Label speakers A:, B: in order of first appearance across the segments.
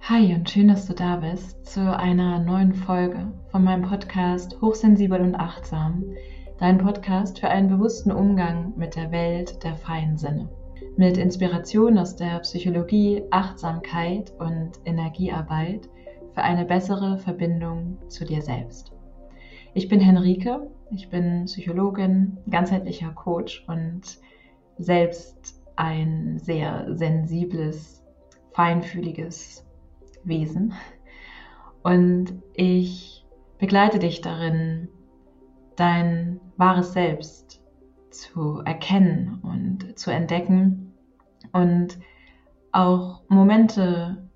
A: Hi und schön, dass du da bist zu einer neuen Folge von meinem Podcast Hochsensibel und Achtsam, dein Podcast für einen bewussten Umgang mit der Welt der freien Sinne. Mit Inspiration aus der Psychologie, Achtsamkeit und Energiearbeit für eine bessere Verbindung zu dir selbst. Ich bin Henrike, ich bin Psychologin, ganzheitlicher Coach und selbst ein sehr sensibles, feinfühliges Wesen. Und ich begleite dich darin, dein wahres Selbst zu erkennen und zu entdecken und auch Momente,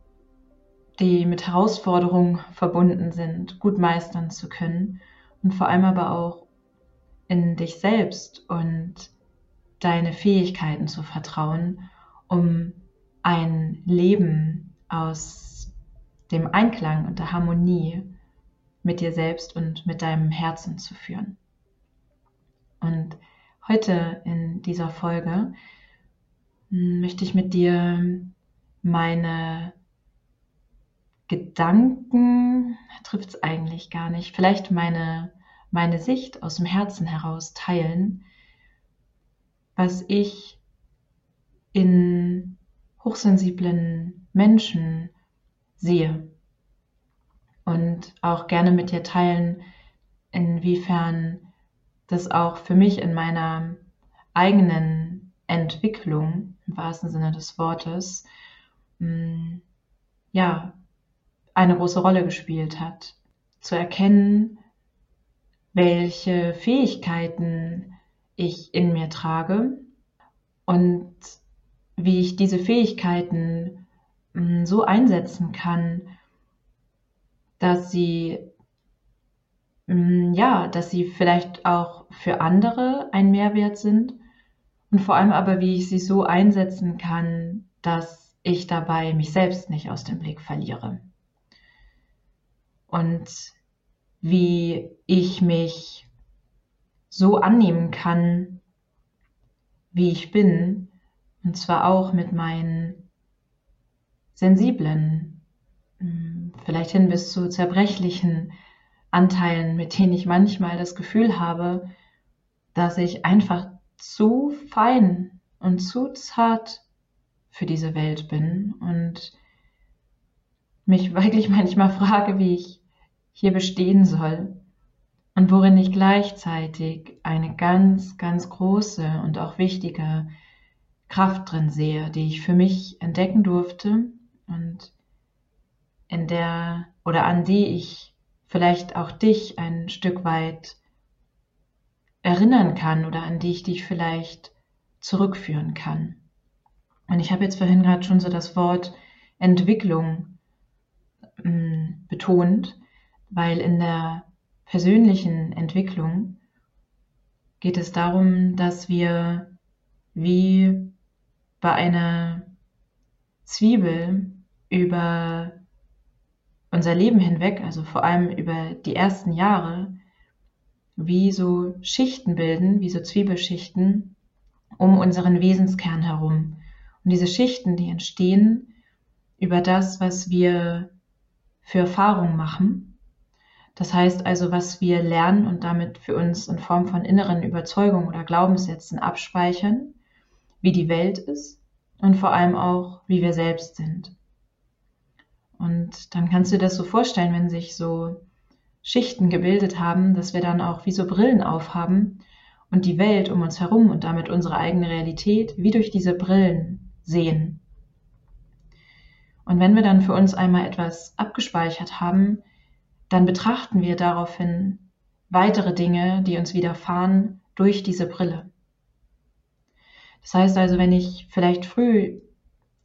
A: die mit Herausforderungen verbunden sind, gut meistern zu können und vor allem aber auch in dich selbst und deine Fähigkeiten zu vertrauen, um ein Leben aus dem Einklang und der Harmonie mit dir selbst und mit deinem Herzen zu führen. Und heute in dieser Folge hm, möchte ich mit dir meine Gedanken, trifft es eigentlich gar nicht, vielleicht meine, meine Sicht aus dem Herzen heraus teilen, was ich in hochsensiblen Menschen sehe. Und auch gerne mit dir teilen, inwiefern das auch für mich in meiner eigenen Entwicklung, im wahrsten Sinne des Wortes, mm, ja, eine große Rolle gespielt hat. Zu erkennen, welche Fähigkeiten ich in mir trage und wie ich diese Fähigkeiten Mm, so einsetzen kann, dass sie mm, ja, dass sie vielleicht auch für andere ein Mehrwert sind und vor allem aber, wie ich sie so einsetzen kann, dass ich dabei mich selbst nicht aus dem Blick verliere. Und wie ich mich so annehmen kann, wie ich bin, und zwar auch mit meinen sensiblen, hm, vielleicht hin bis zu zerbrechlichen Anteilen, mit denen ich manchmal das Gefühl habe, dass ich einfach zu fein und zu zart für diese Welt bin und mich wirklich manchmal frage, wie ich hier bestehen soll und worin ich gleichzeitig eine ganz, ganz große und auch wichtige Kraft drin sehe, die ich für mich entdecken durfte und in der oder an die ich vielleicht auch dich ein Stück weit erinnern kann oder an die ich dich vielleicht zurückführen kann. Und ich habe jetzt vorhin gerade schon so das Wort Entwicklung mh, mm, betont, weil in der persönlichen Entwicklung geht es darum, dass wir wie bei einer Zwiebel über unser Leben hinweg, also vor allem über die ersten Jahre, wie so Schichten bilden, wie so Zwiebelschichten um unseren Wesenskern herum. Und diese Schichten, die entstehen über das, was wir für Erfahrungen machen. Das heißt also, was wir lernen und damit für uns in Form von inneren Überzeugungen oder Glaubenssätzen abspeichern, wie die Welt ist und vor allem auch, wie wir selbst sind. Und dann kannst du dir das so vorstellen, wenn sich so Schichten gebildet haben, dass wir dann auch wie so Brillen aufhaben und die Welt um uns herum und damit unsere eigene Realität wie durch diese Brillen sehen. Und wenn wir dann für uns einmal etwas abgespeichert haben, dann betrachten wir daraufhin weitere Dinge, die uns widerfahren, durch diese Brille. Das heißt also, wenn ich vielleicht früh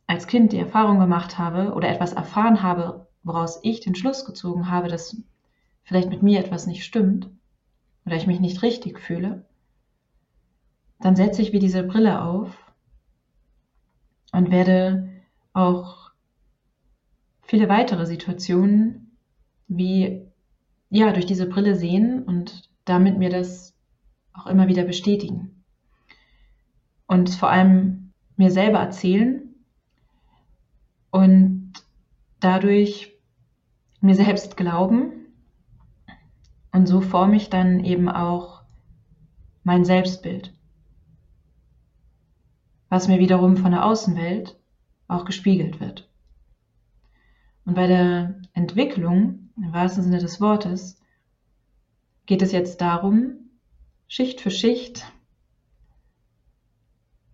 A: als Kind die Erfahrung gemacht habe oder etwas erfahren habe, woraus ich den Schluss gezogen habe, dass vielleicht mit mir etwas nicht stimmt oder ich mich nicht richtig fühle, dann setze ich wie diese Brille auf und werde auch viele weitere Situationen wie ja durch diese Brille sehen und damit mir das auch immer wieder bestätigen und vor allem mir selber erzählen und dadurch mir selbst glauben und so forme ich dann eben auch mein Selbstbild, was mir wiederum von der Außenwelt auch gespiegelt wird. Und bei der Entwicklung, im wahrsten Sinne des Wortes, geht es jetzt darum, Schicht für Schicht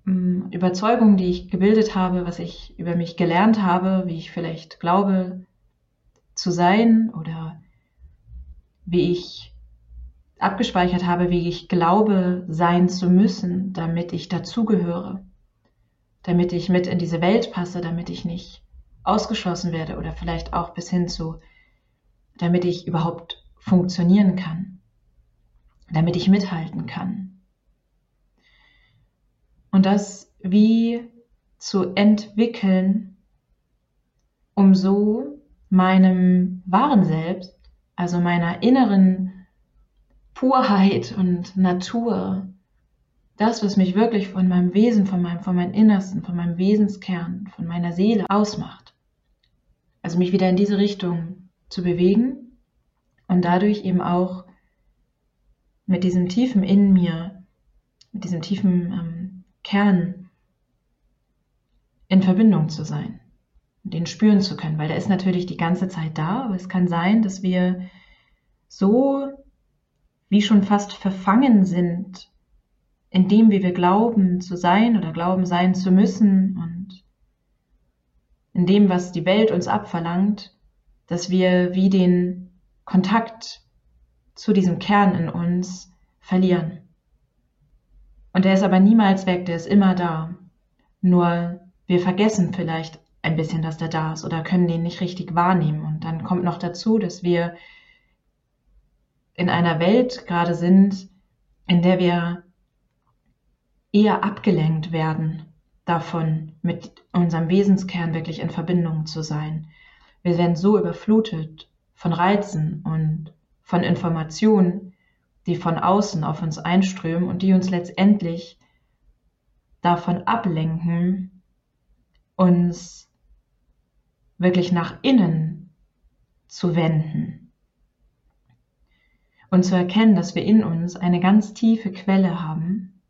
A: Überzeugungen, die ich gebildet habe, was ich über mich gelernt habe, wie ich vielleicht glaube zu sein oder wie ich abgespeichert habe, wie ich glaube sein zu müssen, damit ich dazugehöre, damit ich mit in diese Welt passe, damit ich nicht ausgeschlossen werde oder vielleicht auch bis hin zu, damit ich überhaupt funktionieren kann, damit ich mithalten kann. Und das wie zu entwickeln, um so meinem wahren Selbst, also meiner inneren Purheit und Natur, das, was mich wirklich von meinem Wesen, von meinem, von meinem Innersten, von meinem Wesenskern, von meiner Seele ausmacht. Also mich wieder in diese Richtung zu bewegen und dadurch eben auch mit diesem tiefen in mir, mit diesem tiefen ähm, Kern in Verbindung zu sein den spüren zu können, weil der ist natürlich die ganze Zeit da, aber es kann sein, dass wir so wie schon fast verfangen sind in dem, wie wir glauben zu sein oder glauben sein zu müssen und in dem, was die Welt uns abverlangt, dass wir wie den Kontakt zu diesem Kern in uns verlieren. Und der ist aber niemals weg, der ist immer da. Nur wir vergessen vielleicht ein bisschen, dass der da ist oder können den nicht richtig wahrnehmen. Und dann kommt noch dazu, dass wir in einer Welt gerade sind, in der wir eher abgelenkt werden davon, mit unserem Wesenskern wirklich in Verbindung zu sein. Wir werden so überflutet von Reizen und von Informationen, die von außen auf uns einströmen und die uns letztendlich davon ablenken, uns wirklich nach innen zu wenden und zu erkennen, dass wir in uns eine ganz tiefe Quelle haben,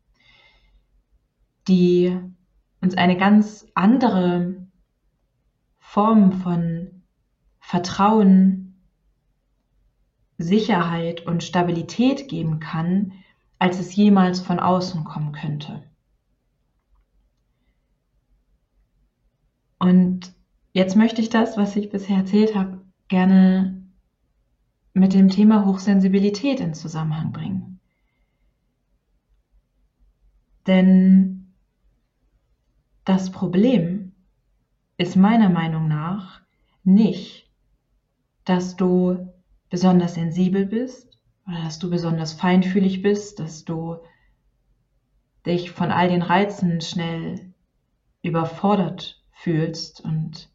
A: die uns eine ganz andere Form von Vertrauen, Sicherheit und Stabilität geben kann, als es jemals von außen kommen könnte. Und Jetzt möchte ich das, was ich bisher erzählt habe, gerne mit dem Thema Hochsensibilität in Zusammenhang bringen. Denn das Problem ist meiner Meinung nach nicht, dass du besonders sensibel bist oder dass du besonders feinfühlig bist, dass du dich von all den Reizen schnell überfordert fühlst und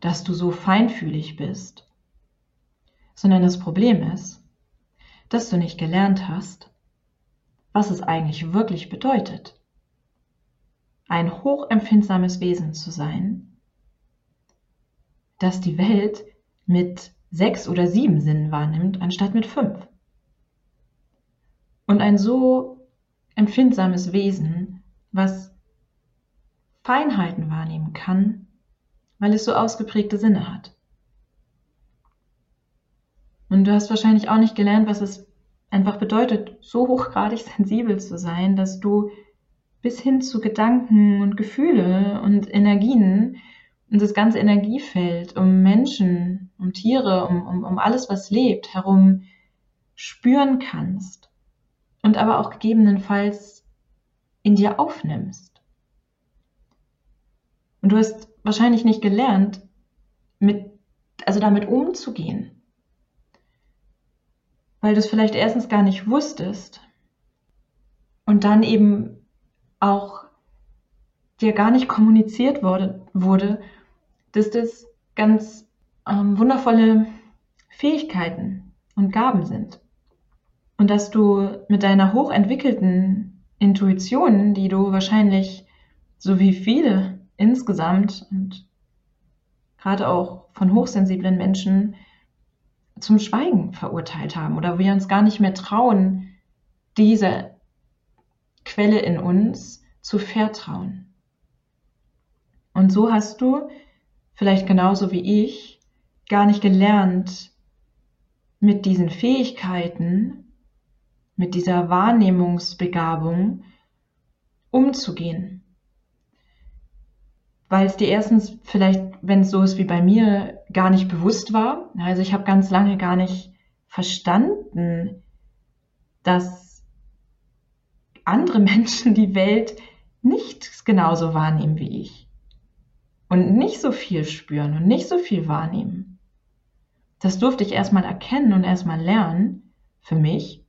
A: dass du so feinfühlig bist, sondern das Problem ist, dass du nicht gelernt hast, was es eigentlich wirklich bedeutet, ein hochempfindsames Wesen zu sein, das die Welt mit sechs oder sieben Sinnen wahrnimmt, anstatt mit fünf. Und ein so empfindsames Wesen, was Feinheiten wahrnehmen kann, weil es so ausgeprägte Sinne hat. Und du hast wahrscheinlich auch nicht gelernt, was es einfach bedeutet, so hochgradig sensibel zu sein, dass du bis hin zu Gedanken und Gefühle und Energien und das ganze Energiefeld um Menschen, um Tiere, um, um, um alles, was lebt, herum spüren kannst und aber auch gegebenenfalls in dir aufnimmst. Und du hast wahrscheinlich nicht gelernt, mit, also damit umzugehen. Weil du es vielleicht erstens gar nicht wusstest und dann eben auch dir gar nicht kommuniziert wurde, wurde dass das ganz ähm, wundervolle Fähigkeiten und Gaben sind. Und dass du mit deiner hochentwickelten Intuition, die du wahrscheinlich so wie viele insgesamt und gerade auch von hochsensiblen Menschen, zum Schweigen verurteilt haben oder wir uns gar nicht mehr trauen, diese Quelle in uns zu vertrauen. Und so hast du, vielleicht genauso wie ich, gar nicht gelernt, mit diesen Fähigkeiten, mit dieser Wahrnehmungsbegabung umzugehen. Weil es dir erstens vielleicht, wenn es so ist wie bei mir, gar nicht bewusst war. Also ich habe ganz lange gar nicht verstanden, dass andere Menschen die Welt nicht genauso wahrnehmen wie ich. Und nicht so viel spüren und nicht so viel wahrnehmen. Das durfte ich erstmal erkennen und erstmal lernen, für mich,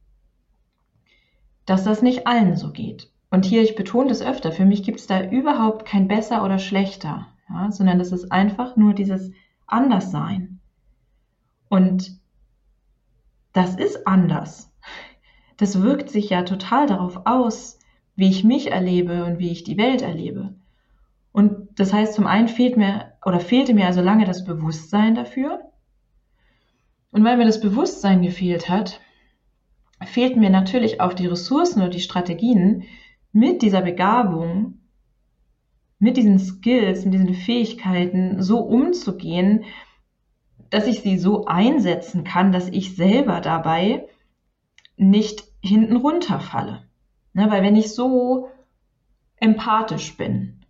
A: dass das nicht allen so geht. Und hier, ich betone das öfter, für mich gibt es da überhaupt kein besser oder schlechter, ja, sondern das ist einfach nur dieses Anderssein. Und das ist anders. Das wirkt sich ja total darauf aus, wie ich mich erlebe und wie ich die Welt erlebe. Und das heißt, zum einen fehlt mir oder fehlte mir also lange das Bewusstsein dafür. Und weil mir das Bewusstsein gefehlt hat, fehlten mir natürlich auch die Ressourcen oder die Strategien, mit dieser Begabung, mit diesen Skills, mit diesen Fähigkeiten so umzugehen, dass ich sie so einsetzen kann, dass ich selber dabei nicht hinten runterfalle. Ne, weil wenn ich so empathisch bin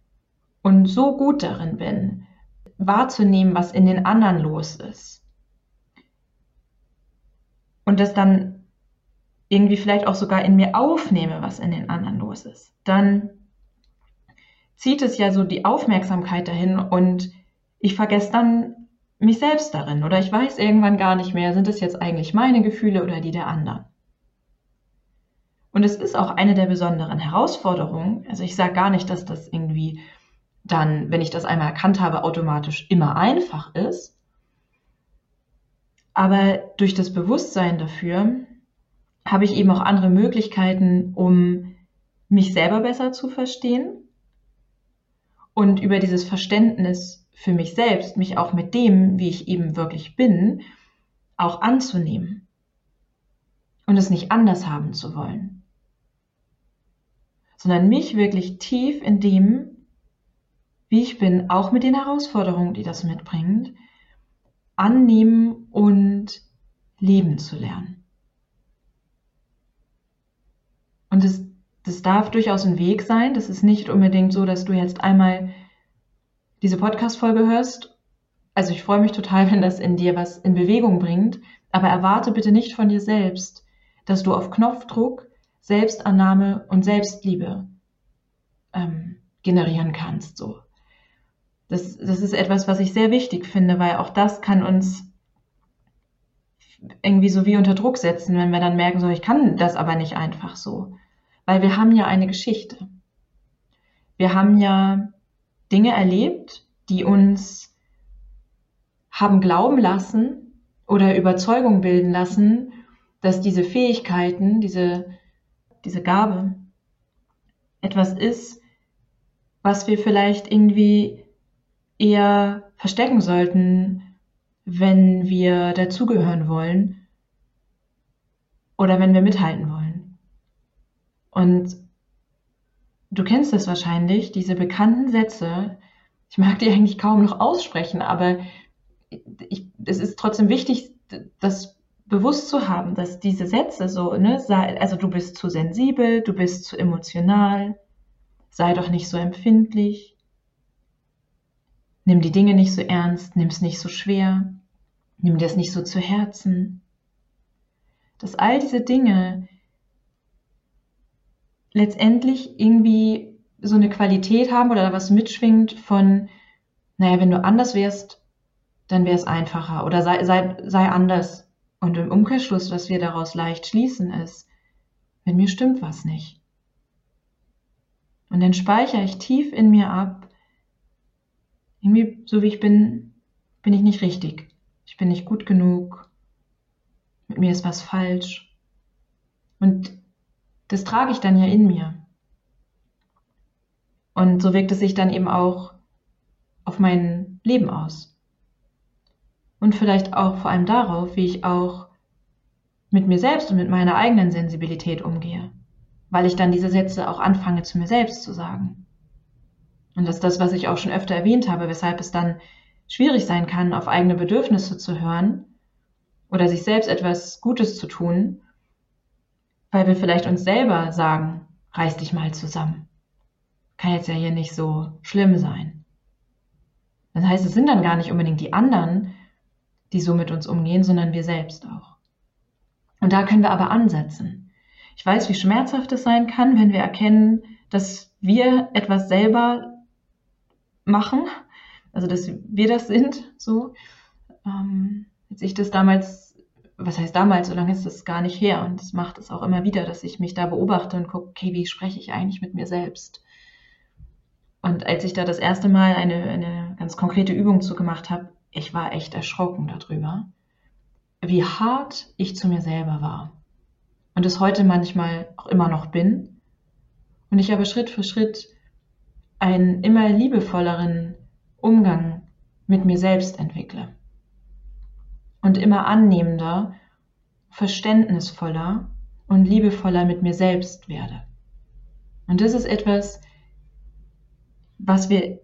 A: und so gut darin bin, wahrzunehmen, was in den anderen los ist und das dann irgendwie vielleicht auch sogar in mir aufnehme, was in den anderen los ist, dann zieht es ja so die Aufmerksamkeit dahin und ich vergesse dann mich selbst darin oder ich weiß irgendwann gar nicht mehr, sind es jetzt eigentlich meine Gefühle oder die der anderen. Und es ist auch eine der besonderen Herausforderungen. Also ich sage gar nicht, dass das irgendwie dann, wenn ich das einmal erkannt habe, automatisch immer einfach ist. Aber durch das Bewusstsein dafür habe ich eben auch andere Möglichkeiten, um mich selber besser zu verstehen und über dieses Verständnis für mich selbst, mich auch mit dem, wie ich eben wirklich bin, auch anzunehmen und es nicht anders haben zu wollen, sondern mich wirklich tief in dem, wie ich bin, auch mit den Herausforderungen, die das mitbringt, annehmen und leben zu lernen. Und das, das darf durchaus ein Weg sein. Das ist nicht unbedingt so, dass du jetzt einmal diese Podcast-Folge hörst. Also ich freue mich total, wenn das in dir was in Bewegung bringt. Aber erwarte bitte nicht von dir selbst, dass du auf Knopfdruck Selbstannahme und Selbstliebe ähm, generieren kannst. So. Das, das ist etwas, was ich sehr wichtig finde, weil auch das kann uns irgendwie so wie unter Druck setzen, wenn wir dann merken, so ich kann das aber nicht einfach so. Weil wir haben ja eine Geschichte. Wir haben ja Dinge erlebt, die uns haben glauben lassen oder Überzeugung bilden lassen, dass diese Fähigkeiten, diese, diese Gabe etwas ist, was wir vielleicht irgendwie eher verstecken sollten, wenn wir dazugehören wollen oder wenn wir mithalten wollen. Und du kennst es wahrscheinlich, diese bekannten Sätze. Ich mag die eigentlich kaum noch aussprechen, aber ich, es ist trotzdem wichtig, das bewusst zu haben, dass diese Sätze so, ne, sei, also du bist zu sensibel, du bist zu emotional, sei doch nicht so empfindlich, nimm die Dinge nicht so ernst, nimm es nicht so schwer, nimm dir es nicht so zu Herzen. Dass all diese Dinge letztendlich irgendwie so eine Qualität haben oder was mitschwingt von, naja, wenn du anders wärst, dann wäre es einfacher oder sei, sei, sei anders. Und im Umkehrschluss, was wir daraus leicht schließen, ist, mit mir stimmt was nicht. Und dann speichere ich tief in mir ab, irgendwie so wie ich bin, bin ich nicht richtig. Ich bin nicht gut genug. Mit mir ist was falsch. Und das trage ich dann ja in mir. Und so wirkt es sich dann eben auch auf mein Leben aus. und vielleicht auch vor allem darauf, wie ich auch mit mir selbst und mit meiner eigenen Sensibilität umgehe, weil ich dann diese Sätze auch anfange zu mir selbst zu sagen. Und das ist das, was ich auch schon öfter erwähnt habe, weshalb es dann schwierig sein kann, auf eigene Bedürfnisse zu hören oder sich selbst etwas Gutes zu tun, weil wir vielleicht uns selber sagen, reiß dich mal zusammen. Kann jetzt ja hier nicht so schlimm sein. Das heißt, es sind dann gar nicht unbedingt die anderen, die so mit uns umgehen, sondern wir selbst auch. Und da können wir aber ansetzen. Ich weiß, wie schmerzhaft es sein kann, wenn wir erkennen, dass wir etwas selber machen, also dass wir das sind, so. Ähm, als ich das damals, was heißt damals, so lange ist das gar nicht her und das macht es auch immer wieder, dass ich mich da beobachte und gucke, okay, wie spreche ich eigentlich mit mir selbst? Und als ich da das erste Mal eine, eine ganz konkrete Übung zu gemacht habe, ich war echt erschrocken darüber, wie hart ich zu mir selber war. Und es heute manchmal auch immer noch bin. Und ich aber Schritt für Schritt einen immer liebevolleren Umgang mit mir selbst entwickle. Und immer annehmender, verständnisvoller und liebevoller mit mir selbst werde. Und das ist etwas, was wir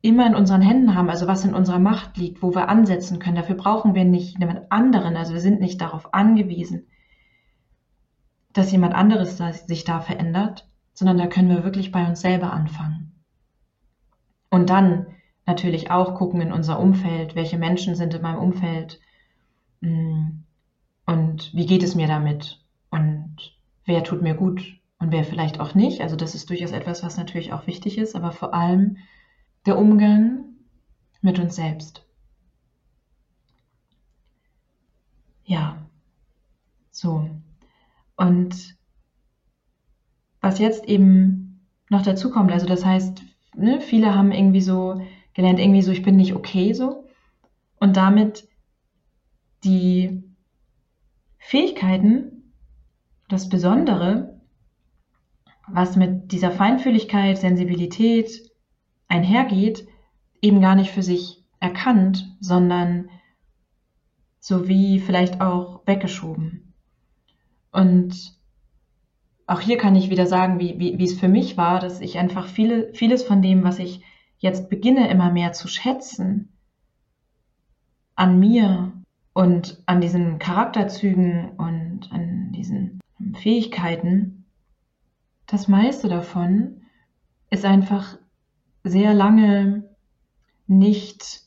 A: immer in unseren Händen haben, also was in unserer Macht liegt, wo wir ansetzen können. Dafür brauchen wir nicht jemand anderen, also wir sind nicht darauf angewiesen, dass jemand anderes sich da verändert, sondern da können wir wirklich bei uns selber anfangen. Und dann natürlich auch gucken in unser Umfeld, welche Menschen sind in meinem Umfeld mm, und wie geht es mir damit und wer tut mir gut und wer vielleicht auch nicht. Also das ist durchaus etwas, was natürlich auch wichtig ist, aber vor allem der Umgang mit uns selbst. Ja, so. Und was jetzt eben noch dazu kommt, also das heißt, ne, viele haben irgendwie so gelernt, irgendwie so, ich bin nicht okay so. Und damit die Fähigkeiten, das Besondere, was mit dieser Feinfühligkeit, Sensibilität, einhergeht, eben gar nicht für sich erkannt, sondern so wie vielleicht auch weggeschoben. Und auch hier kann ich wieder sagen, wie, wie, wie es für mich war, dass ich einfach viele, vieles von dem, was ich jetzt beginne immer mehr zu schätzen, an mir und an diesen Charakterzügen und an diesen Fähigkeiten, das meiste davon ist einfach sehr lange nicht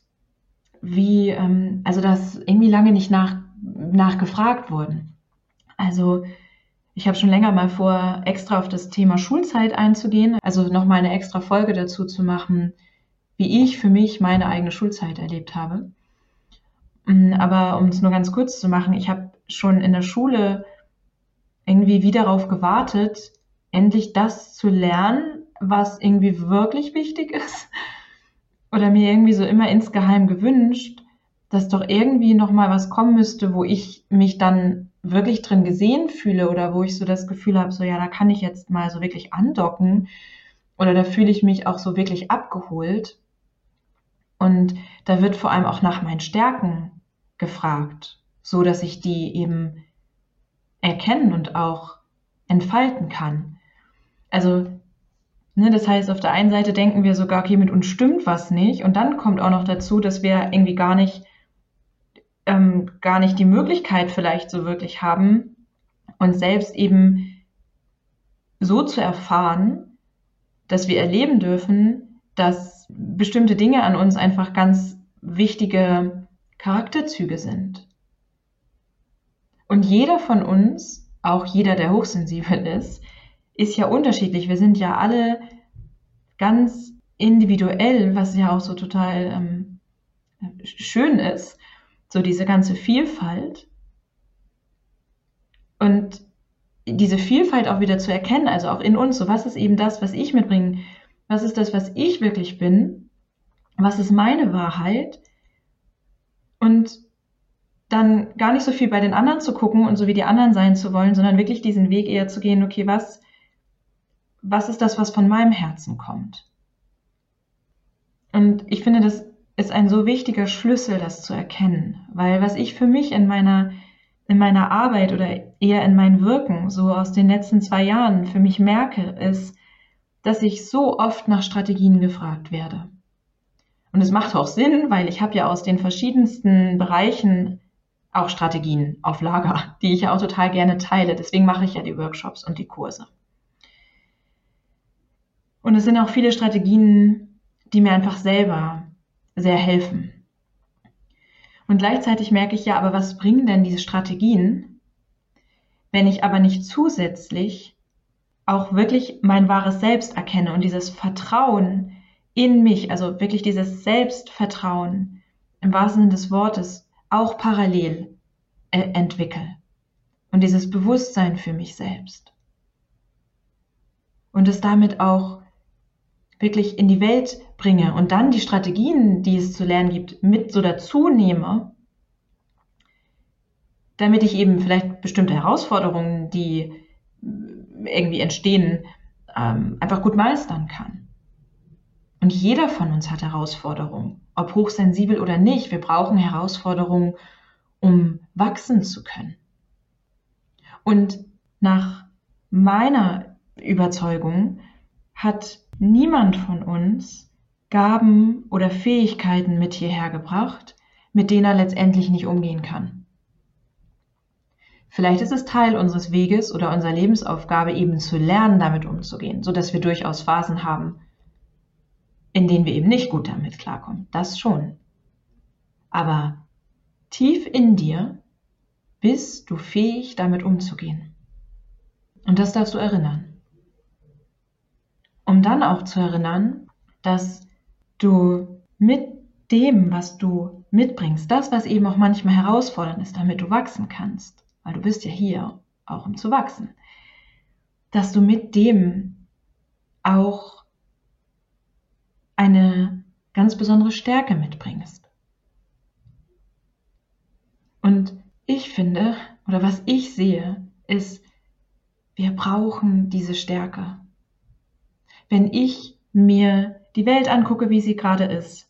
A: wie, ähm, also dass irgendwie lange nicht nach, nachgefragt wurden. Also ich habe schon länger mal vor, extra auf das Thema Schulzeit einzugehen, also nochmal eine extra Folge dazu zu machen, wie ich für mich meine eigene Schulzeit erlebt habe. Mm, aber um es nur ganz kurz zu machen, ich habe schon in der Schule irgendwie wie darauf gewartet, endlich das zu lernen, was irgendwie wirklich wichtig ist oder mir irgendwie so immer insgeheim gewünscht, dass doch irgendwie noch mal was kommen müsste, wo ich mich dann wirklich drin gesehen fühle oder wo ich so das Gefühl habe, so ja, da kann ich jetzt mal so wirklich andocken oder da fühle ich mich auch so wirklich abgeholt. Und da wird vor allem auch nach meinen Stärken gefragt, so dass ich die eben erkennen und auch entfalten kann. Also Ne, das heißt, auf der einen Seite denken wir sogar, okay, mit uns stimmt was nicht. Und dann kommt auch noch dazu, dass wir irgendwie gar nicht, ähm, gar nicht die Möglichkeit vielleicht so wirklich haben, uns selbst eben so zu erfahren, dass wir erleben dürfen, dass bestimmte Dinge an uns einfach ganz wichtige Charakterzüge sind. Und jeder von uns, auch jeder, der hochsensibel ist, ist ja unterschiedlich. Wir sind ja alle ganz individuell, was ja auch so total ähm, schön ist, so diese ganze Vielfalt. Und diese Vielfalt auch wieder zu erkennen, also auch in uns, so was ist eben das, was ich mitbringe, was ist das, was ich wirklich bin, was ist meine Wahrheit und dann gar nicht so viel bei den anderen zu gucken und so wie die anderen sein zu wollen, sondern wirklich diesen Weg eher zu gehen, okay, was, was ist das, was von meinem Herzen kommt? Und ich finde das ist ein so wichtiger Schlüssel, das zu erkennen, weil was ich für mich in meiner in meiner Arbeit oder eher in mein Wirken so aus den letzten zwei Jahren für mich merke, ist, dass ich so oft nach Strategien gefragt werde. Und es macht auch Sinn, weil ich habe ja aus den verschiedensten Bereichen auch Strategien auf Lager, die ich ja auch total gerne teile. Deswegen mache ich ja die Workshops und die Kurse. Und es sind auch viele Strategien, die mir einfach selber sehr helfen. Und gleichzeitig merke ich ja, aber was bringen denn diese Strategien, wenn ich aber nicht zusätzlich auch wirklich mein wahres Selbst erkenne und dieses Vertrauen in mich, also wirklich dieses Selbstvertrauen im wahrsten Sinne des Wortes auch parallel äh, entwickle und dieses Bewusstsein für mich selbst und es damit auch wirklich in die Welt bringe und dann die Strategien, die es zu lernen gibt, mit so dazu nehme, damit ich eben vielleicht bestimmte Herausforderungen, die irgendwie entstehen, ähm, einfach gut meistern kann. Und jeder von uns hat Herausforderungen, ob hochsensibel oder nicht. Wir brauchen Herausforderungen, um wachsen zu können. Und nach meiner Überzeugung hat niemand von uns Gaben oder Fähigkeiten mit hierher gebracht, mit denen er letztendlich nicht umgehen kann. Vielleicht ist es Teil unseres Weges oder unserer Lebensaufgabe eben zu lernen, damit umzugehen, so dass wir durchaus Phasen haben, in denen wir eben nicht gut damit klarkommen. Das schon. Aber tief in dir bist du fähig, damit umzugehen. Und das darfst du erinnern um dann auch zu erinnern, dass du mit dem, was du mitbringst, das, was eben auch manchmal herausfordernd ist, damit du wachsen kannst, weil du bist ja hier auch um zu wachsen, dass du mit dem auch eine ganz besondere Stärke mitbringst. Und ich finde, oder was ich sehe, ist, wir brauchen diese Stärke wenn ich mir die Welt angucke, wie sie gerade ist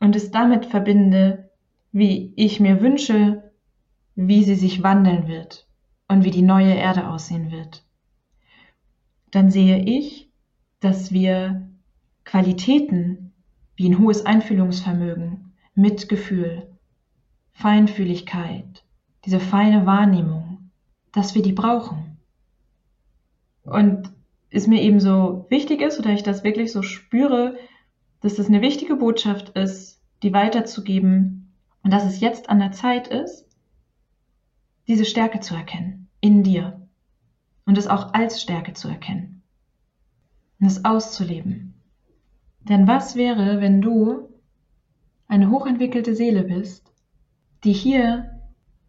A: und es damit verbinde, wie ich mir wünsche, wie sie sich wandeln wird und wie die neue Erde aussehen wird, dann sehe ich, dass wir Qualitäten wie ein hohes Einfühlungsvermögen, Mitgefühl, Feinfühligkeit, diese feine Wahrnehmung, dass wir die brauchen. Und es mir eben so wichtig ist oder ich das wirklich so spüre, dass das eine wichtige Botschaft ist, die weiterzugeben und dass es jetzt an der Zeit ist, diese Stärke zu erkennen in dir und es auch als Stärke zu erkennen und es auszuleben. Denn was wäre, wenn du eine hochentwickelte Seele bist, die hier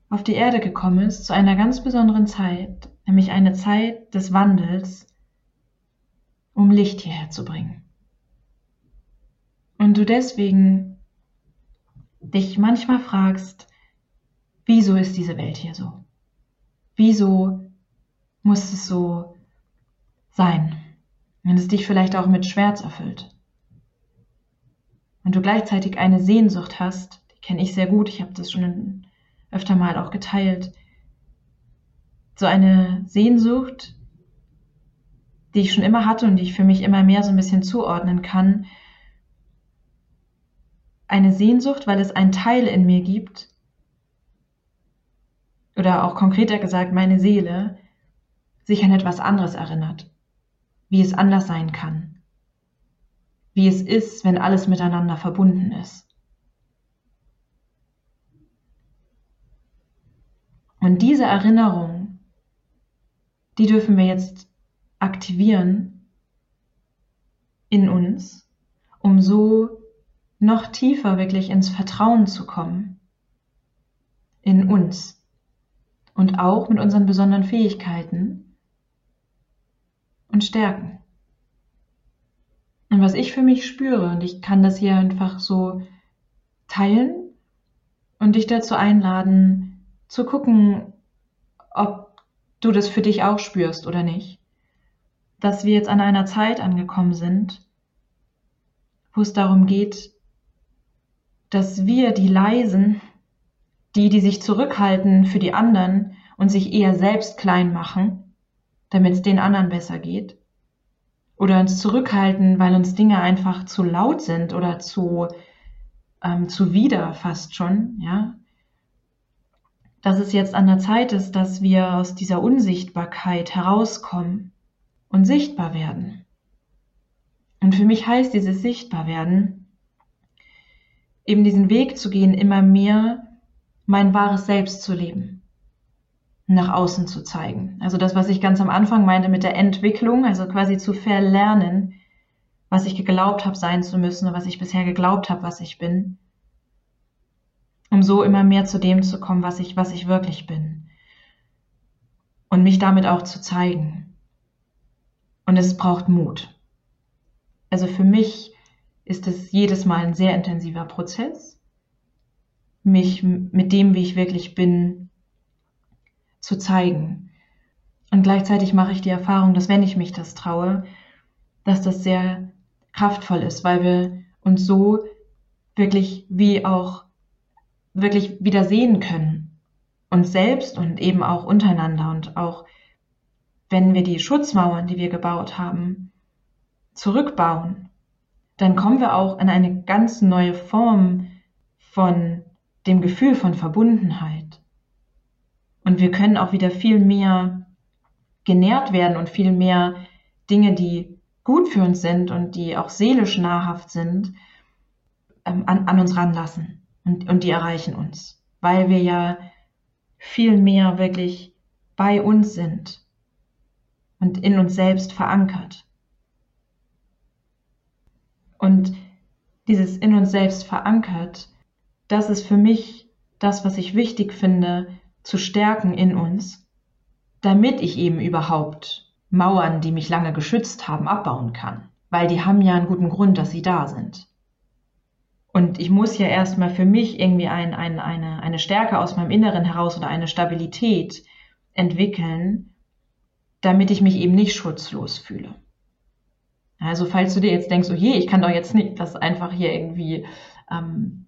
A: auf die Erde gekommen ist zu einer ganz besonderen Zeit, nämlich eine Zeit des Wandels, um Licht hierher zu bringen. Und du deswegen dich manchmal fragst, wieso ist diese Welt hier so? Wieso muss es so sein? Wenn es dich vielleicht auch mit Schmerz erfüllt. Und du gleichzeitig eine Sehnsucht hast, die kenne ich sehr gut, ich habe das schon öfter mal auch geteilt, so eine Sehnsucht, die ich schon immer hatte und die ich für mich immer mehr so ein bisschen zuordnen kann. Eine Sehnsucht, weil es einen Teil in mir gibt, oder auch konkreter gesagt, meine Seele sich an etwas anderes erinnert, wie es anders sein kann, wie es ist, wenn alles miteinander verbunden ist. Und diese Erinnerung, die dürfen wir jetzt aktivieren in uns, um so noch tiefer wirklich ins Vertrauen zu kommen in uns und auch mit unseren besonderen Fähigkeiten und Stärken. Und was ich für mich spüre, und ich kann das hier einfach so teilen und dich dazu einladen, zu gucken, ob du das für dich auch spürst oder nicht dass wir jetzt an einer Zeit angekommen sind, wo es darum geht, dass wir die Leisen, die, die sich zurückhalten für die anderen und sich eher selbst klein machen, damit es den anderen besser geht, oder uns zurückhalten, weil uns Dinge einfach zu laut sind oder zu ähm, zuwider fast schon, ja, dass es jetzt an der Zeit ist, dass wir aus dieser Unsichtbarkeit herauskommen und sichtbar werden. Und für mich heißt dieses Sichtbarwerden, eben diesen Weg zu gehen, immer mehr mein wahres Selbst zu leben, nach außen zu zeigen. Also das, was ich ganz am Anfang meinte mit der Entwicklung, also quasi zu verlernen, was ich geglaubt habe sein zu müssen oder was ich bisher geglaubt habe, was ich bin, um so immer mehr zu dem zu kommen, was ich, was ich wirklich bin. Und mich damit auch zu zeigen. Und es braucht Mut. Also für mich ist es jedes Mal ein sehr intensiver Prozess, mich mit dem, wie ich wirklich bin, zu zeigen. Und gleichzeitig mache ich die Erfahrung, dass wenn ich mich das traue, dass das sehr kraftvoll ist, weil wir uns so wirklich wie auch wirklich wieder sehen können. Uns selbst und eben auch untereinander und auch wenn wir die Schutzmauern, die wir gebaut haben, zurückbauen, dann kommen wir auch in eine ganz neue Form von dem Gefühl von Verbundenheit. Und wir können auch wieder viel mehr genährt werden und viel mehr Dinge, die gut für uns sind und die auch seelisch nahrhaft sind, ähm, an, an uns ranlassen und, und die erreichen uns, weil wir ja viel mehr wirklich bei uns sind und in uns selbst verankert. Und dieses in uns selbst verankert, das ist für mich das, was ich wichtig finde, zu stärken in uns, damit ich eben überhaupt Mauern, die mich lange geschützt haben, abbauen kann. Weil die haben ja einen guten Grund, dass sie da sind. Und ich muss ja erstmal für mich irgendwie ein, ein, eine, eine Stärke aus meinem Inneren heraus oder eine Stabilität entwickeln, damit ich mich eben nicht schutzlos fühle. Also falls du dir jetzt denkst, oh je, ich kann doch jetzt nicht das einfach hier irgendwie ähm,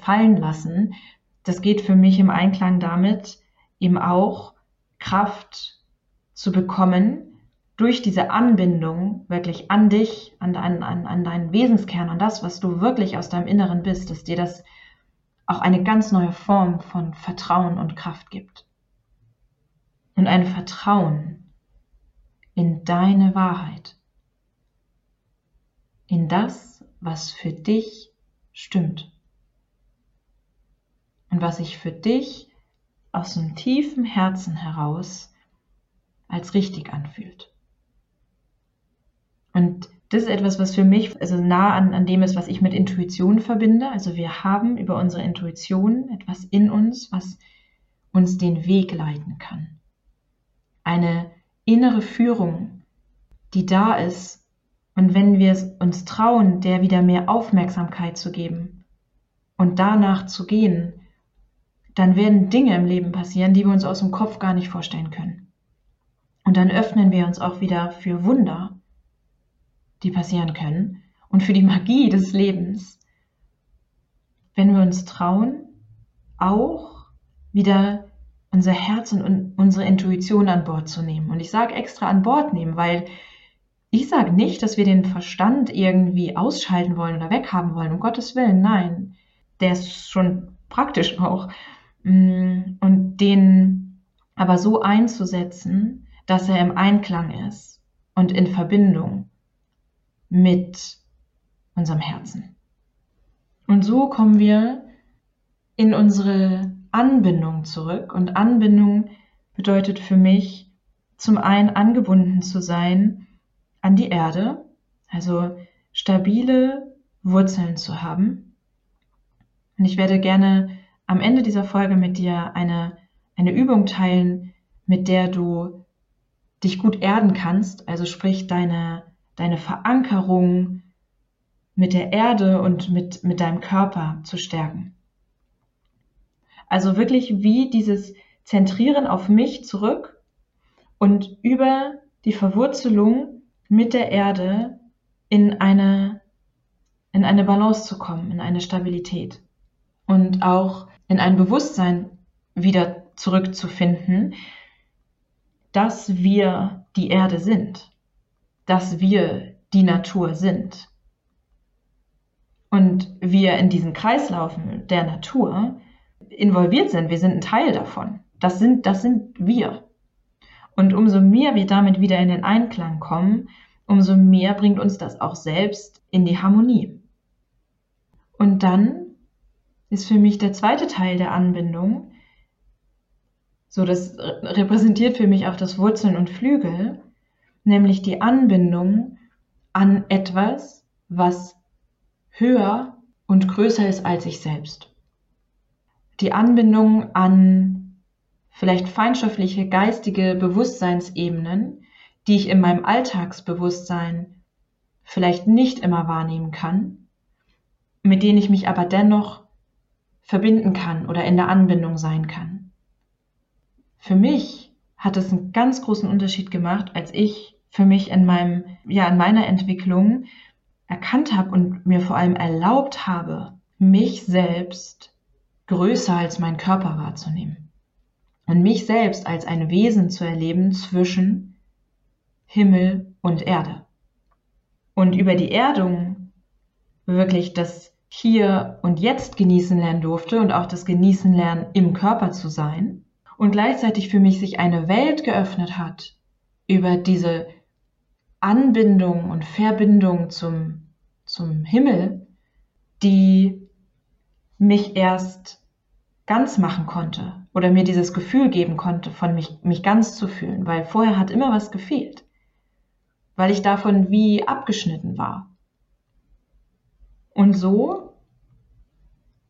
A: fallen lassen, das geht für mich im Einklang damit, eben auch Kraft zu bekommen, durch diese Anbindung wirklich an dich, an, an, an deinen Wesenskern, an das, was du wirklich aus deinem Inneren bist, dass dir das auch eine ganz neue Form von Vertrauen und Kraft gibt. Und ein Vertrauen in deine Wahrheit, in das, was für dich stimmt und was sich für dich aus dem tiefen Herzen heraus als richtig anfühlt. Und das ist etwas, was für mich also nah an, an dem ist, was ich mit Intuition verbinde. Also wir haben über unsere Intuition etwas in uns, was uns den Weg leiten kann. Eine innere Führung, die da ist. Und wenn wir es uns trauen, der wieder mehr Aufmerksamkeit zu geben und danach zu gehen, dann werden Dinge im Leben passieren, die wir uns aus dem Kopf gar nicht vorstellen können. Und dann öffnen wir uns auch wieder für Wunder die passieren können und für die Magie des Lebens, wenn wir uns trauen, auch wieder unser Herz und unsere Intuition an Bord zu nehmen. Und ich sage extra an Bord nehmen, weil ich sage nicht, dass wir den Verstand irgendwie ausschalten wollen oder weghaben wollen, um Gottes Willen, nein. Der ist schon praktisch auch. Mm, und den aber so einzusetzen, dass er im Einklang ist und in Verbindung mit unserem Herzen. Und so kommen wir in unsere Anbindung zurück. Und Anbindung bedeutet für mich zum einen angebunden zu sein an die Erde, also stabile Wurzeln zu haben. Und ich werde gerne am Ende dieser Folge mit dir eine, eine Übung teilen, mit der du dich gut erden kannst, also sprich deine deine Verankerung mit der Erde und mit, mit deinem Körper zu stärken. Also wirklich wie dieses Zentrieren auf mich zurück und über die Verwurzelung mit der Erde in eine, in eine Balance zu kommen, in eine Stabilität und auch in ein Bewusstsein wieder zurückzufinden, dass wir die Erde sind, dass wir die Natur sind. Und wir in diesen Kreislaufen der Natur involviert sind, wir sind ein Teil davon. Das sind, das sind wir. Und umso mehr wir damit wieder in den Einklang kommen, umso mehr bringt uns das auch selbst in die Harmonie. Und dann ist für mich der zweite Teil der Anbindung, so das repräsentiert für mich auch das Wurzeln und Flügel, nämlich die Anbindung an etwas, was höher und größer ist als ich selbst. Die Anbindung an vielleicht feindschaftliche geistige Bewusstseinsebenen, die ich in meinem Alltagsbewusstsein vielleicht nicht immer wahrnehmen kann, mit denen ich mich aber dennoch verbinden kann oder in der Anbindung sein kann. Für mich hat es einen ganz großen Unterschied gemacht, als ich für mich in meinem, ja, in meiner Entwicklung erkannt habe und mir vor allem erlaubt habe, mich selbst größer als mein Körper wahrzunehmen und mich selbst als ein Wesen zu erleben zwischen Himmel und Erde. Und über die Erdung wirklich das Hier und Jetzt genießen lernen durfte und auch das Genießen lernen, im Körper zu sein. Und gleichzeitig für mich sich eine Welt geöffnet hat über diese Anbindung und Verbindung zum, zum Himmel, die mich erst ganz machen konnte oder mir dieses Gefühl geben konnte, von mich, mich ganz zu fühlen, weil vorher hat immer was gefehlt, weil ich davon wie abgeschnitten war. Und so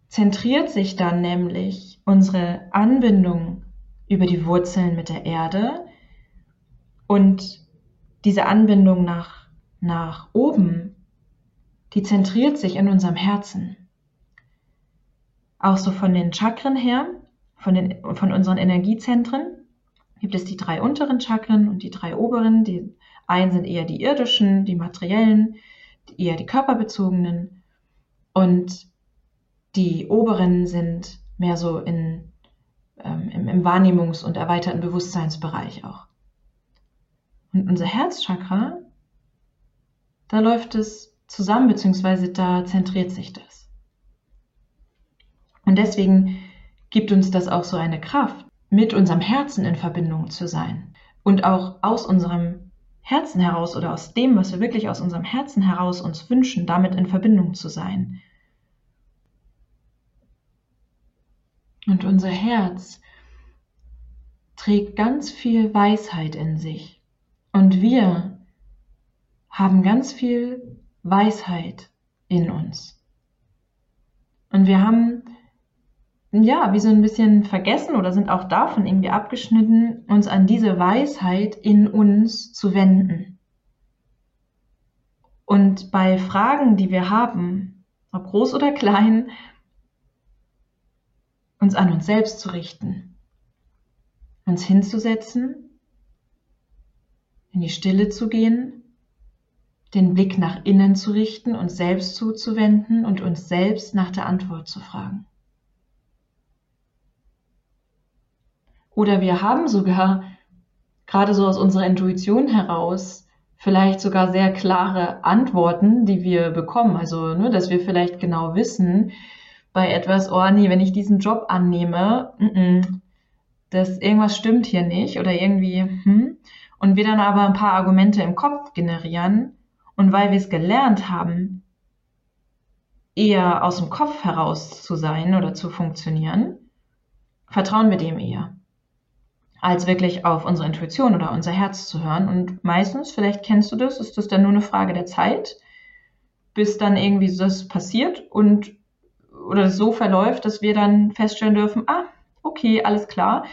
A: zentriert sich dann nämlich unsere Anbindung über die Wurzeln mit der Erde und diese Anbindung nach, nach oben, die zentriert sich in unserem Herzen. Auch so von den Chakren her, von, den, von unseren Energiezentren, gibt es die drei unteren Chakren und die drei oberen. Die einen sind eher die irdischen, die materiellen, eher die körperbezogenen. Und die oberen sind mehr so in, ähm, im, im Wahrnehmungs- und erweiterten Bewusstseinsbereich auch. Und unser Herzchakra, da läuft es zusammen, beziehungsweise da zentriert sich das. Und deswegen gibt uns das auch so eine Kraft, mit unserem Herzen in Verbindung zu sein und auch aus unserem Herzen heraus oder aus dem, was wir wirklich aus unserem Herzen heraus uns wünschen, damit in Verbindung zu sein. Und unser Herz trägt ganz viel Weisheit in sich. Und wir haben ganz viel Weisheit in uns. Und wir haben, ja, wie so ein bisschen vergessen oder sind auch davon irgendwie abgeschnitten, uns an diese Weisheit in uns zu wenden. Und bei Fragen, die wir haben, ob groß oder klein, uns an uns selbst zu richten, uns hinzusetzen in die Stille zu gehen, den Blick nach innen zu richten, uns selbst zuzuwenden und uns selbst nach der Antwort zu fragen. Oder wir haben sogar, gerade so aus unserer Intuition heraus, vielleicht sogar sehr klare Antworten, die wir bekommen. Also, ne, dass wir vielleicht genau wissen, bei etwas, oh nee, wenn ich diesen Job annehme, mm -mm, das irgendwas stimmt hier nicht oder irgendwie, hm, und wir dann aber ein paar Argumente im Kopf generieren und weil wir es gelernt haben, eher aus dem Kopf heraus zu sein oder zu funktionieren, vertrauen wir dem eher, als wirklich auf unsere Intuition oder unser Herz zu hören. Und meistens, vielleicht kennst du das, ist das dann nur eine Frage der Zeit, bis dann irgendwie das passiert und oder so verläuft, dass wir dann feststellen dürfen, ah, okay, alles klar,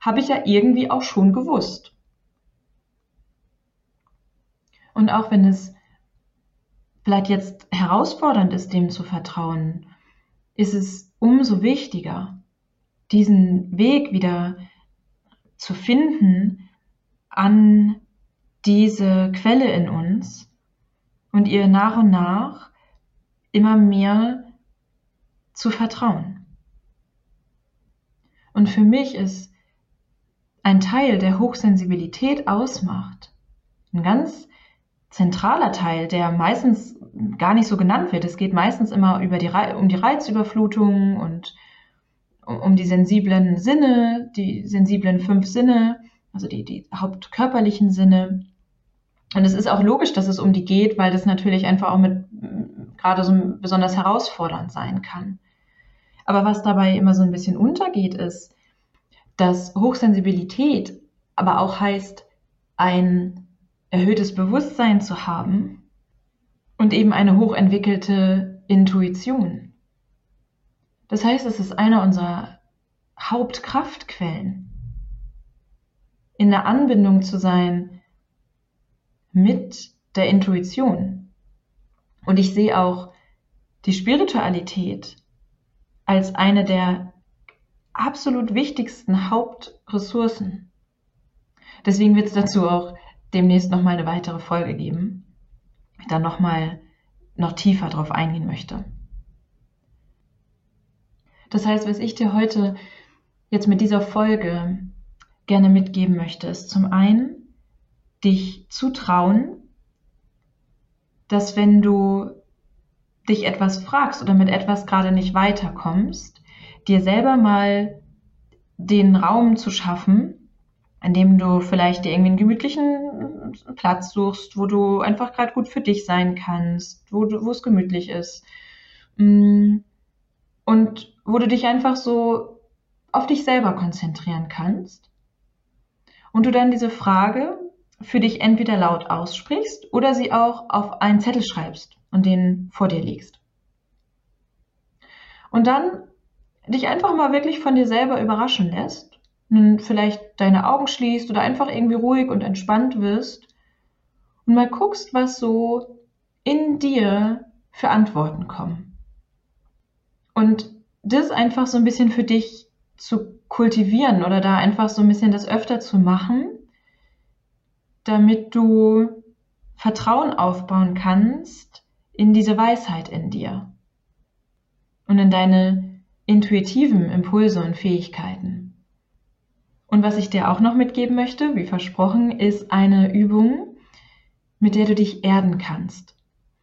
A: habe ich ja irgendwie auch schon gewusst. Und auch wenn es vielleicht jetzt herausfordernd ist, dem zu vertrauen, ist es umso wichtiger, diesen Weg wieder zu finden an diese Quelle in uns und ihr nach und nach immer mehr zu vertrauen. Und für mich ist ein Teil, der Hochsensibilität ausmacht, ein ganz zentraler Teil, der meistens gar nicht so genannt wird. Es geht meistens immer über die, um die Reizüberflutung und um die sensiblen Sinne, die sensiblen fünf Sinne, also die, die hauptkörperlichen Sinne. Und es ist auch logisch, dass es um die geht, weil das natürlich einfach auch mit gerade so besonders herausfordernd sein kann. Aber was dabei immer so ein bisschen untergeht, ist, dass Hochsensibilität aber auch heißt, ein erhöhtes Bewusstsein zu haben und eben eine hochentwickelte Intuition. Das heißt, es ist eine unserer Hauptkraftquellen, in der Anbindung zu sein mit der Intuition. Und ich sehe auch die Spiritualität als eine der absolut wichtigsten Hauptressourcen. Deswegen wird es dazu auch demnächst nochmal eine weitere Folge geben, ich dann nochmal noch tiefer drauf eingehen möchte. Das heißt, was ich dir heute jetzt mit dieser Folge gerne mitgeben möchte, ist zum einen, dich zu trauen, dass wenn du dich etwas fragst oder mit etwas gerade nicht weiterkommst, dir selber mal den Raum zu schaffen, indem du vielleicht dir irgendwie einen gemütlichen Platz suchst, wo du einfach gerade gut für dich sein kannst, wo, du, wo es gemütlich ist. Mm, und wo du dich einfach so auf dich selber konzentrieren kannst. Und du dann diese Frage für dich entweder laut aussprichst oder sie auch auf einen Zettel schreibst und den vor dir legst. Und dann dich einfach mal wirklich von dir selber überraschen lässt, nun vielleicht deine Augen schließt oder einfach irgendwie ruhig und entspannt wirst und mal guckst, was so in dir für Antworten kommen. Und das einfach so ein bisschen für dich zu kultivieren oder da einfach so ein bisschen das öfter zu machen, damit du Vertrauen aufbauen kannst in diese Weisheit in dir und in deine intuitiven Impulse und Fähigkeiten. Und was ich dir auch noch mitgeben möchte, wie versprochen, ist eine Übung, mit der du dich erden kannst.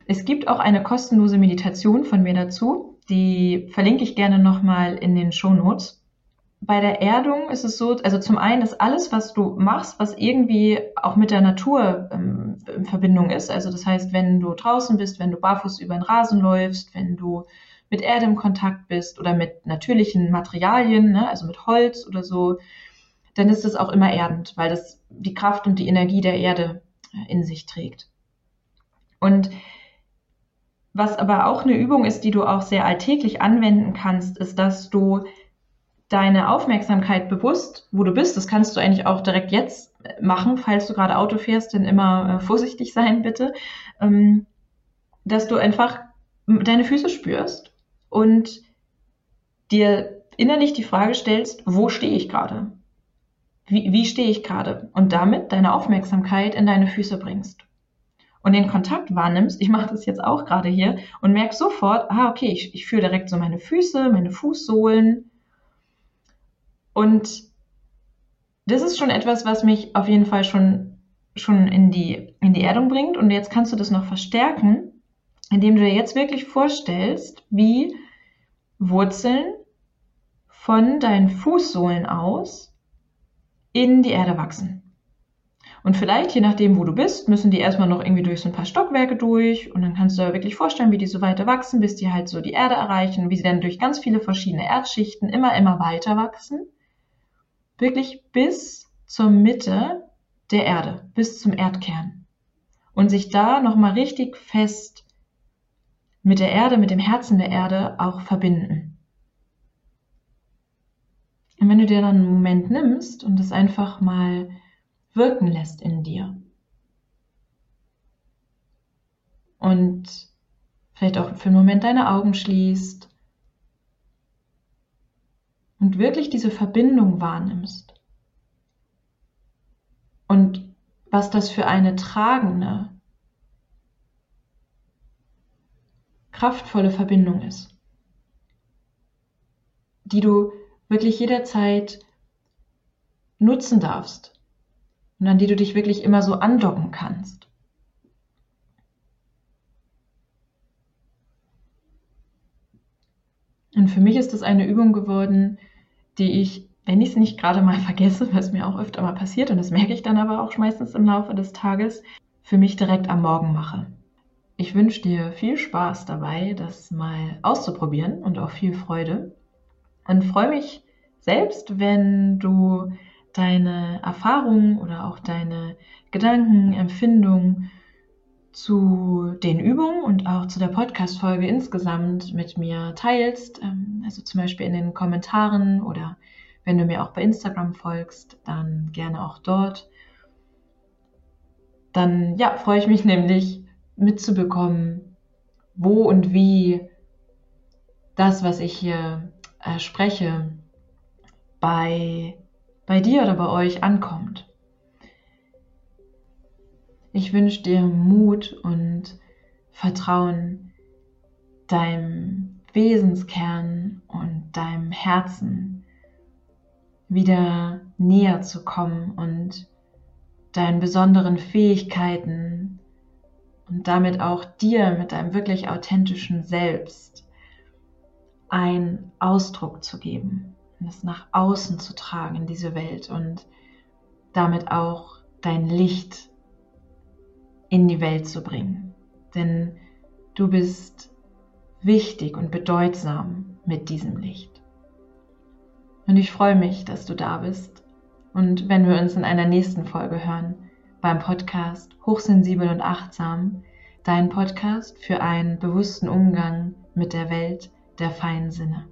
A: Es gibt auch eine kostenlose Meditation von mir dazu, die verlinke ich gerne nochmal in den Show Notes. Bei der Erdung ist es so, also zum einen ist alles, was du machst, was irgendwie auch mit der Natur ähm, in Verbindung ist. Also das heißt, wenn du draußen bist, wenn du barfuß über den Rasen läufst, wenn du mit Erde im Kontakt bist oder mit natürlichen Materialien, ne, also mit Holz oder so, dann ist es auch immer erdend, weil das die Kraft und die Energie der Erde äh, in sich trägt. Und was aber auch eine Übung ist, die du auch sehr alltäglich anwenden kannst, ist, dass du deine Aufmerksamkeit bewusst, wo du bist, das kannst du eigentlich auch direkt jetzt äh, machen, falls du gerade Auto fährst, denn immer äh, vorsichtig sein bitte, ähm, dass du einfach deine Füße spürst und dir innerlich die Frage stellst, wo stehe ich gerade? Wie, wie stehe ich gerade? Und damit deine Aufmerksamkeit in deine Füße bringst. Und den Kontakt wahrnimmst, ich mache das jetzt auch gerade hier und merke sofort, ah, okay, ich, ich fühle direkt so meine Füße, meine Fußsohlen. Und das ist schon etwas, was mich auf jeden Fall schon, schon in, die, in die Erdung bringt. Und jetzt kannst du das noch verstärken, indem du dir jetzt wirklich vorstellst, wie Wurzeln von deinen Fußsohlen aus in die Erde wachsen. Und vielleicht, je nachdem, wo du bist, müssen die erstmal noch irgendwie durch so ein paar Stockwerke durch und dann kannst du dir wirklich vorstellen, wie die so weiter wachsen, bis die halt so die Erde erreichen, wie sie dann durch ganz viele verschiedene Erdschichten immer, immer weiter wachsen. Wirklich bis zur Mitte der Erde, bis zum Erdkern. Und sich da nochmal richtig fest mit der Erde, mit dem Herzen der Erde auch verbinden. Und wenn du dir dann einen Moment nimmst und es einfach mal wirken lässt in dir. Und vielleicht auch für einen Moment deine Augen schließt und wirklich diese Verbindung wahrnimmst. Und was das für eine tragende, kraftvolle Verbindung ist, die du wirklich jederzeit nutzen darfst und an die du dich wirklich immer so andocken kannst. Und für mich ist das eine Übung geworden, die ich, wenn ich es nicht gerade mal vergesse, was mir auch öfter mal passiert, und das merke ich dann aber auch meistens im Laufe des Tages, für mich direkt am Morgen mache. Ich wünsche dir viel Spaß dabei, das mal auszuprobieren und auch viel Freude. Und freue mich selbst, wenn du deine Erfahrungen oder auch deine Gedanken, Empfindungen zu den Übungen und auch zu der Podcast-Folge insgesamt mit mir teilst. Ähm, also zum Beispiel in den Kommentaren oder wenn du mir auch bei Instagram folgst, dann gerne auch dort. Dann ja, freue ich mich nämlich mitzubekommen, wo und wie das, was ich hier äh, spreche, bei, bei dir oder bei euch ankommt. Ich wünsche dir Mut und Vertrauen deinem Wesenskern und deinem Herzen wieder näher zu kommen und deinen besonderen Fähigkeiten und damit auch dir mit deinem wirklich authentischen Selbst einen Ausdruck zu geben und es nach außen zu tragen in diese Welt und damit auch dein Licht in die Welt zu bringen. Denn du bist wichtig und bedeutsam mit diesem Licht. Und ich freue mich, dass du da bist. Und wenn wir uns in einer nächsten Folge hören, beim Podcast Hochsensibel und Achtsam, dein Podcast für einen bewussten Umgang mit der Welt der feinen Sinne.